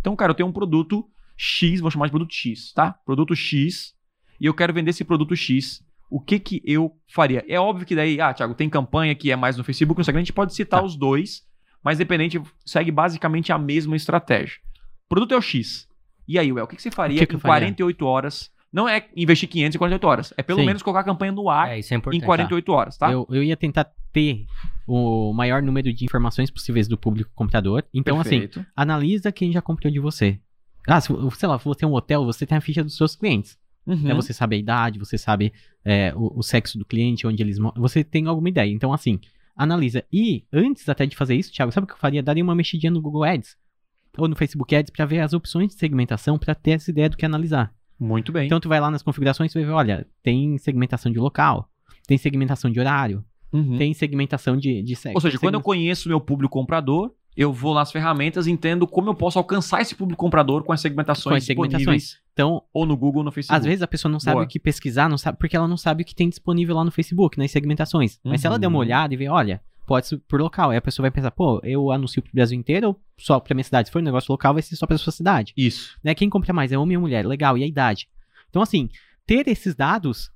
Então, cara, eu tenho um produto X, vou chamar de produto X, tá? Produto X, e eu quero vender esse produto X. O que que eu faria? É óbvio que daí, ah, Thiago, tem campanha que é mais no Facebook, no Instagram, a gente pode citar Tá. os dois, mas dependente, segue basicamente a mesma estratégia. O produto é o X. E aí, Well, o que, que você faria que que em eu faria? 48 horas? Não é investir 500 em 48 horas, é pelo Sim. menos colocar a campanha no ar É, é em importante. 48 horas, tá? Eu, eu ia tentar ter o maior número de informações possíveis do público comprador. Então, assim, Perfeito. analisa quem já comprou de você. Ah, se, sei lá, se você é um hotel, você tem a ficha dos seus clientes. Uhum. né? Você sabe a idade, você sabe é, o, o sexo do cliente, onde eles moram. Você tem alguma ideia. Então, assim, analisa. E antes até de fazer isso, Thiago, sabe o que eu faria? Daria uma mexidinha no Google Ads ou no Facebook Ads para ver as opções de segmentação para ter essa ideia do que analisar. Muito bem. Então, tu vai lá nas configurações e vai ver, olha, tem segmentação de local, tem segmentação de horário, Uhum. tem segmentação de, de sexo. Ou seja, quando eu conheço o meu público comprador, eu vou nas ferramentas e entendo como eu posso alcançar esse público comprador com as segmentações Com as segmentações. Então, ou no Google ou no Facebook. Às vezes a pessoa não sabe Boa. o que pesquisar, não sabe, porque ela não sabe o que tem disponível lá no Facebook, nas segmentações. Mas se ela der uma Uhum. olhada e ver, olha, pode ser por local, aí a pessoa vai pensar, pô, eu anuncio pro Brasil inteiro ou só pra minha cidade? Se for um negócio local, vai ser só pra sua cidade. Isso. Né? Quem compra mais é homem ou mulher? Legal, e a idade? Então, assim, ter esses dados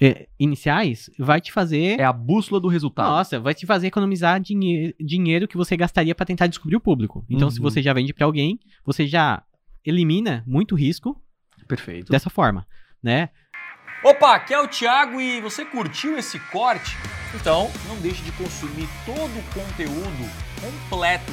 é, iniciais vai te fazer. É a bússola do resultado. Nossa, vai te fazer economizar dinhe dinheiro que você gastaria pra tentar descobrir o público. Então, se Uhum. você já vende pra alguém, você já elimina muito risco Perfeito. dessa forma, né? Opa, aqui é o Thiago e você curtiu esse corte? Então não deixe de consumir todo o conteúdo completo